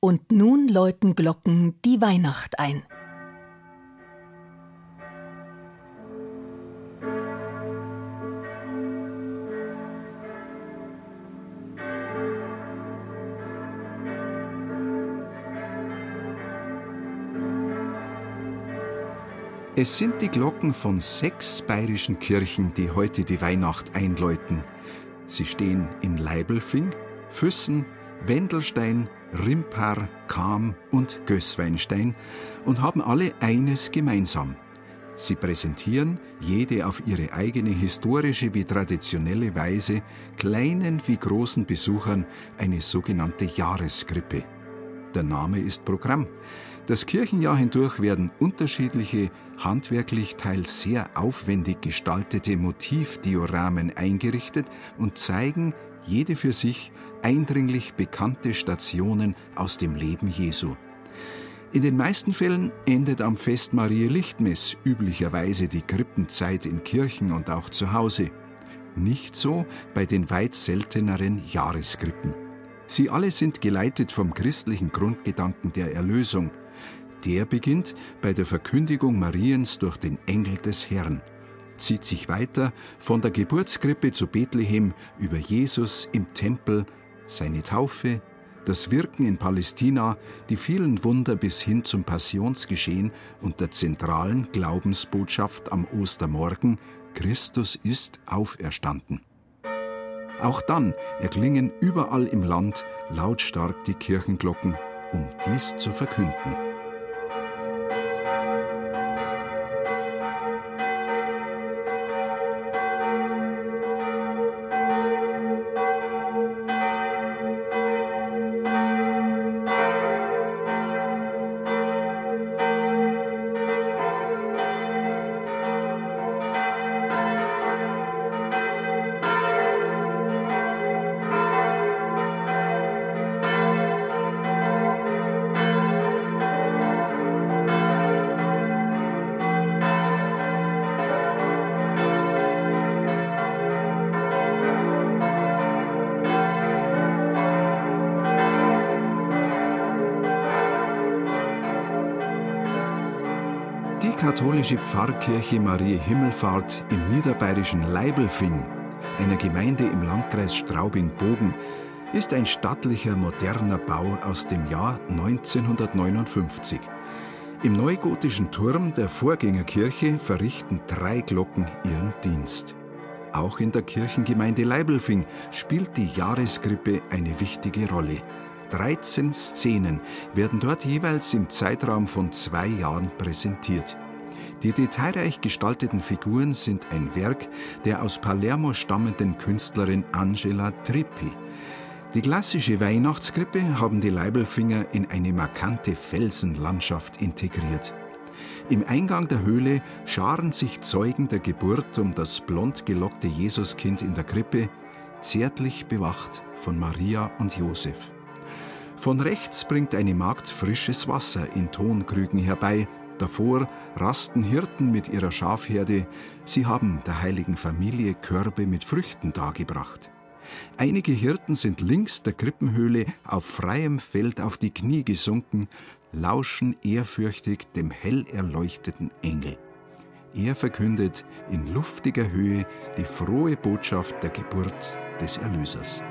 Und nun läuten Glocken die Weihnacht ein. Es sind die Glocken von sechs bayerischen Kirchen, die heute die Weihnacht einläuten. Sie stehen in Leibelfing, Füssen, Wendelstein, Rimpar, Kam und Gößweinstein und haben alle eines gemeinsam. Sie präsentieren, jede auf ihre eigene historische wie traditionelle Weise, kleinen wie großen Besuchern eine sogenannte Jahreskrippe. Der Name ist Programm. Das Kirchenjahr hindurch werden unterschiedliche, handwerklich teils sehr aufwendig gestaltete Motivdioramen eingerichtet und zeigen, jede für sich, eindringlich bekannte Stationen aus dem Leben Jesu. In den meisten Fällen endet am Fest Marie Lichtmess üblicherweise die Krippenzeit in Kirchen und auch zu Hause. Nicht so bei den weit selteneren Jahreskrippen. Sie alle sind geleitet vom christlichen Grundgedanken der Erlösung – der beginnt bei der Verkündigung Mariens durch den Engel des Herrn, zieht sich weiter von der Geburtskrippe zu Bethlehem über Jesus im Tempel, seine Taufe, das Wirken in Palästina, die vielen Wunder bis hin zum Passionsgeschehen und der zentralen Glaubensbotschaft am Ostermorgen, Christus ist auferstanden. Auch dann erklingen überall im Land lautstark die Kirchenglocken, um dies zu verkünden. Katholische Pfarrkirche Marie Himmelfahrt im niederbayerischen Leibelfing, einer Gemeinde im Landkreis Straubing-Bogen, ist ein stattlicher, moderner Bau aus dem Jahr 1959. Im neugotischen Turm der Vorgängerkirche verrichten drei Glocken ihren Dienst. Auch in der Kirchengemeinde Leibelfing spielt die Jahreskrippe eine wichtige Rolle. 13 Szenen werden dort jeweils im Zeitraum von zwei Jahren präsentiert. Die detailreich gestalteten Figuren sind ein Werk der aus Palermo stammenden Künstlerin Angela Trippi. Die klassische Weihnachtskrippe haben die Leibelfinger in eine markante Felsenlandschaft integriert. Im Eingang der Höhle scharen sich Zeugen der Geburt um das blond gelockte Jesuskind in der Krippe, zärtlich bewacht von Maria und Josef. Von rechts bringt eine Magd frisches Wasser in Tonkrügen herbei, Davor rasten Hirten mit ihrer Schafherde, sie haben der heiligen Familie Körbe mit Früchten dargebracht. Einige Hirten sind links der Krippenhöhle auf freiem Feld auf die Knie gesunken, lauschen ehrfürchtig dem hell erleuchteten Engel. Er verkündet in luftiger Höhe die frohe Botschaft der Geburt des Erlösers.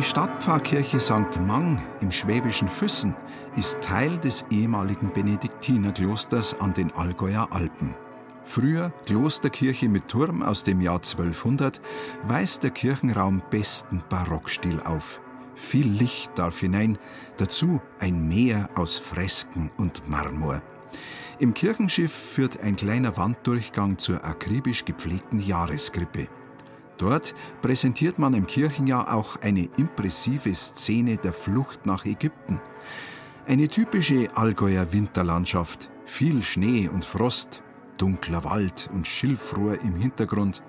Die Stadtpfarrkirche St. Mang im schwäbischen Füssen ist Teil des ehemaligen Benediktinerklosters an den Allgäuer Alpen. Früher Klosterkirche mit Turm aus dem Jahr 1200 weist der Kirchenraum besten Barockstil auf. viel Licht darf hinein, dazu ein Meer aus Fresken und Marmor. Im Kirchenschiff führt ein kleiner Wanddurchgang zur akribisch gepflegten Jahreskrippe. Dort präsentiert man im Kirchenjahr auch eine impressive Szene der Flucht nach Ägypten. Eine typische Allgäuer Winterlandschaft, viel Schnee und Frost, dunkler Wald und Schilfrohr im Hintergrund,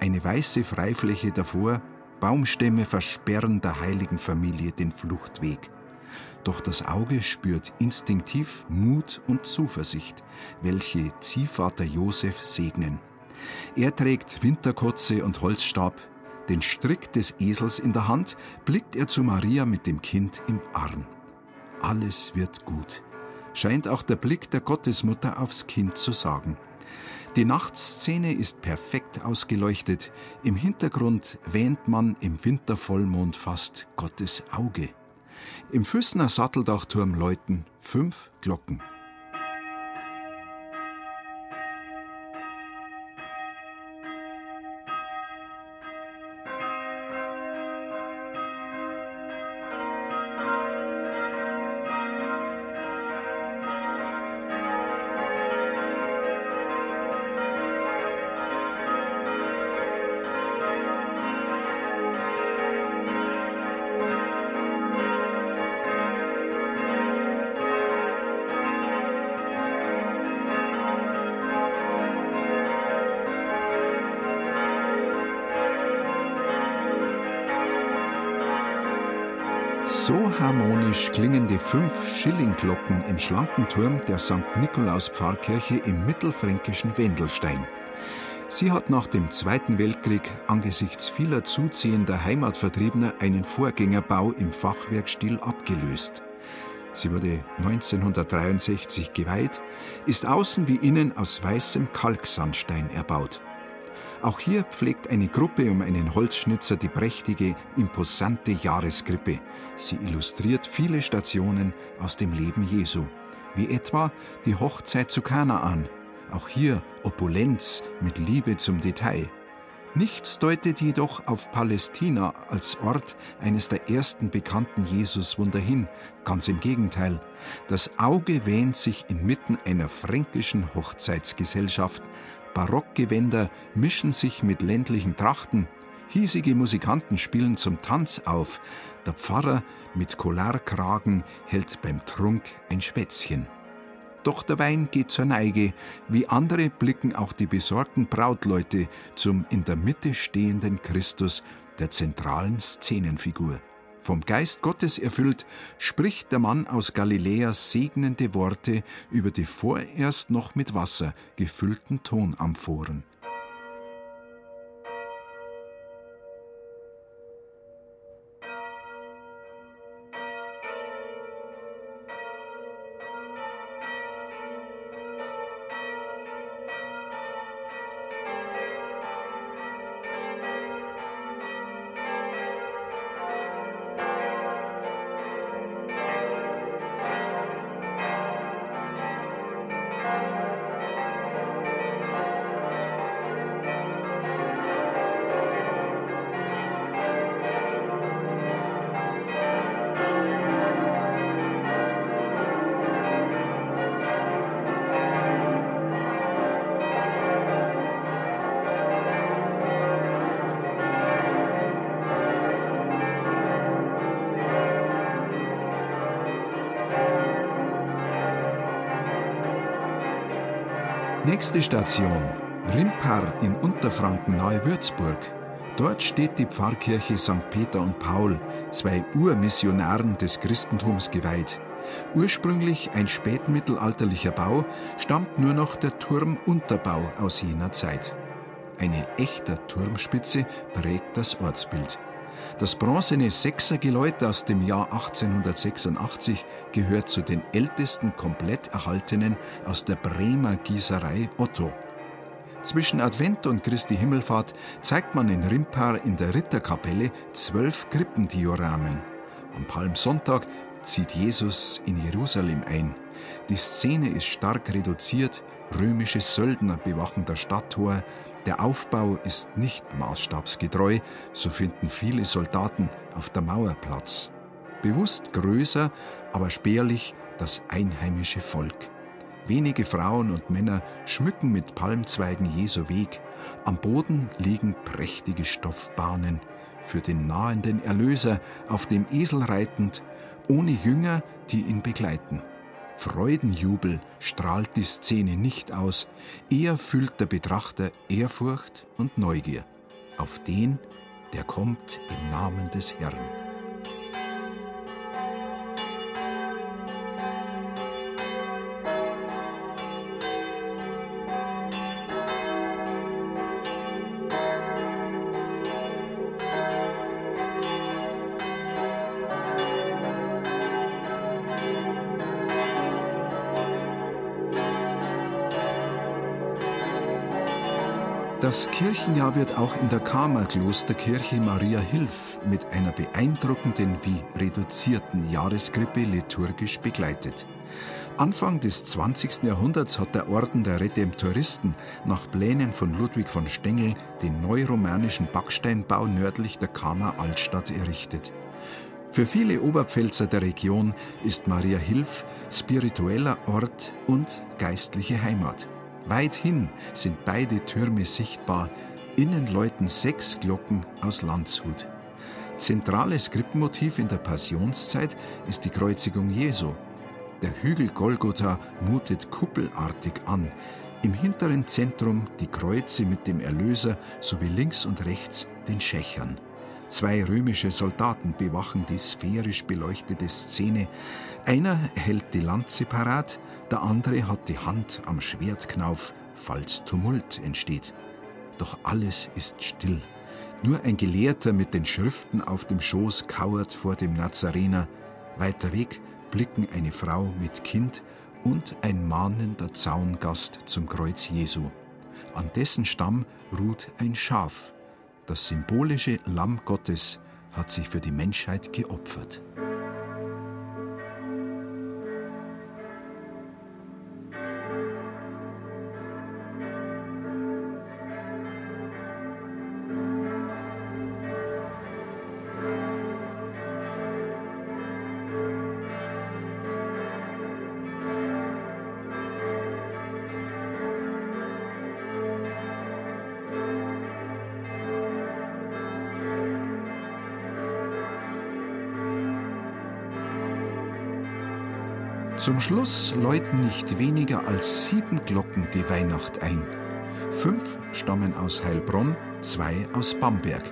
eine weiße Freifläche davor, Baumstämme versperren der heiligen Familie den Fluchtweg. Doch das Auge spürt instinktiv Mut und Zuversicht, welche Ziehvater Josef segnen. Er trägt Winterkotze und Holzstab, den Strick des Esels in der Hand, blickt er zu Maria mit dem Kind im Arm. Alles wird gut, scheint auch der Blick der Gottesmutter aufs Kind zu sagen. Die Nachtszene ist perfekt ausgeleuchtet. Im Hintergrund wähnt man im Wintervollmond fast Gottes Auge. Im Füßner Satteldachturm läuten fünf Glocken. So harmonisch klingen die fünf Schillingglocken im schlanken Turm der St. Nikolaus Pfarrkirche im mittelfränkischen Wendelstein. Sie hat nach dem Zweiten Weltkrieg angesichts vieler zuziehender Heimatvertriebener einen Vorgängerbau im Fachwerkstil abgelöst. Sie wurde 1963 geweiht, ist außen wie innen aus weißem Kalksandstein erbaut. Auch hier pflegt eine Gruppe um einen Holzschnitzer die prächtige, imposante Jahreskrippe. Sie illustriert viele Stationen aus dem Leben Jesu, wie etwa die Hochzeit zu Kanaan. Auch hier Opulenz mit Liebe zum Detail. Nichts deutet jedoch auf Palästina als Ort eines der ersten bekannten Jesuswunder hin. Ganz im Gegenteil. Das Auge wähnt sich inmitten einer fränkischen Hochzeitsgesellschaft, Barockgewänder mischen sich mit ländlichen Trachten, hiesige Musikanten spielen zum Tanz auf, der Pfarrer mit Kollarkragen hält beim Trunk ein Spätzchen. Doch der Wein geht zur Neige, wie andere blicken auch die besorgten Brautleute zum in der Mitte stehenden Christus, der zentralen Szenenfigur. Vom Geist Gottes erfüllt, spricht der Mann aus Galiläa segnende Worte über die vorerst noch mit Wasser gefüllten Tonamphoren. Nächste Station Rimpar in Unterfranken nahe Würzburg. Dort steht die Pfarrkirche St. Peter und Paul, zwei Urmissionaren des Christentums geweiht. Ursprünglich ein spätmittelalterlicher Bau, stammt nur noch der Turmunterbau aus jener Zeit. Eine echte Turmspitze prägt das Ortsbild. Das bronzene Sechsergeläut aus dem Jahr 1886 gehört zu den ältesten komplett erhaltenen aus der Bremer Gießerei Otto. Zwischen Advent und Christi Himmelfahrt zeigt man in Rimpar in der Ritterkapelle zwölf Krippendioramen. Am Palmsonntag zieht Jesus in Jerusalem ein. Die Szene ist stark reduziert, römische Söldner bewachen das Stadttor, der Aufbau ist nicht maßstabsgetreu, so finden viele Soldaten auf der Mauerplatz. Bewusst größer, aber spärlich das einheimische Volk. Wenige Frauen und Männer schmücken mit Palmzweigen Jesu Weg. Am Boden liegen prächtige Stoffbahnen für den nahenden Erlöser, auf dem Esel reitend, ohne Jünger, die ihn begleiten. Freudenjubel strahlt die Szene nicht aus, eher fühlt der Betrachter Ehrfurcht und Neugier auf den, der kommt im Namen des Herrn. Das Kirchenjahr wird auch in der Karma-Klosterkirche Maria Hilf mit einer beeindruckenden wie reduzierten Jahreskrippe liturgisch begleitet. Anfang des 20. Jahrhunderts hat der Orden der Redemptoristen nach Plänen von Ludwig von Stengel den neuromanischen Backsteinbau nördlich der Kama Altstadt errichtet. Für viele Oberpfälzer der Region ist Maria Hilf spiritueller Ort und geistliche Heimat. Weithin sind beide Türme sichtbar, innen läuten sechs Glocken aus Landshut. Zentrales Krippenmotiv in der Passionszeit ist die Kreuzigung Jesu. Der Hügel Golgotha mutet kuppelartig an. Im hinteren Zentrum die Kreuze mit dem Erlöser sowie links und rechts den Schächern. Zwei römische Soldaten bewachen die sphärisch beleuchtete Szene. Einer hält die Lanze parat, der andere hat die Hand am Schwertknauf, falls Tumult entsteht. Doch alles ist still. Nur ein Gelehrter mit den Schriften auf dem Schoß kauert vor dem Nazarener. Weiter weg blicken eine Frau mit Kind und ein mahnender Zaungast zum Kreuz Jesu. An dessen Stamm ruht ein Schaf. Das symbolische Lamm Gottes hat sich für die Menschheit geopfert. Zum Schluss läuten nicht weniger als sieben Glocken die Weihnacht ein. Fünf stammen aus Heilbronn, zwei aus Bamberg.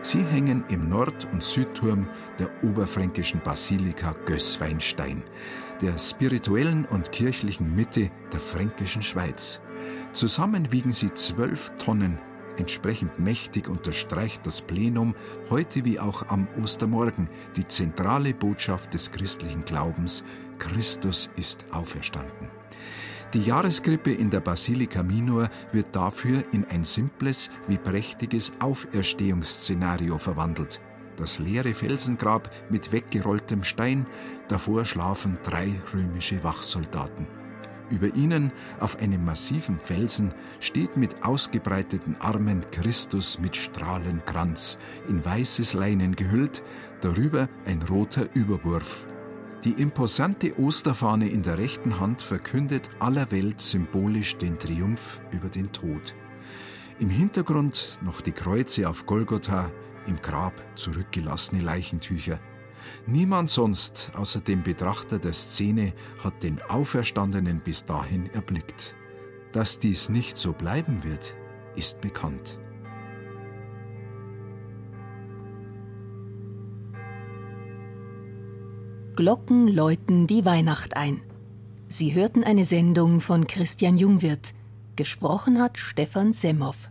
Sie hängen im Nord- und Südturm der oberfränkischen Basilika Gößweinstein, der spirituellen und kirchlichen Mitte der fränkischen Schweiz. Zusammen wiegen sie zwölf Tonnen Entsprechend mächtig unterstreicht das Plenum heute wie auch am Ostermorgen die zentrale Botschaft des christlichen Glaubens, Christus ist auferstanden. Die Jahreskrippe in der Basilika Minor wird dafür in ein simples wie prächtiges Auferstehungsszenario verwandelt. Das leere Felsengrab mit weggerolltem Stein, davor schlafen drei römische Wachsoldaten. Über ihnen auf einem massiven Felsen steht mit ausgebreiteten Armen Christus mit Strahlenkranz, in weißes Leinen gehüllt, darüber ein roter Überwurf. Die imposante Osterfahne in der rechten Hand verkündet aller Welt symbolisch den Triumph über den Tod. Im Hintergrund noch die Kreuze auf Golgotha, im Grab zurückgelassene Leichentücher. Niemand sonst außer dem Betrachter der Szene hat den Auferstandenen bis dahin erblickt. Dass dies nicht so bleiben wird, ist bekannt. Glocken läuten die Weihnacht ein. Sie hörten eine Sendung von Christian Jungwirth. Gesprochen hat Stefan Semhoff.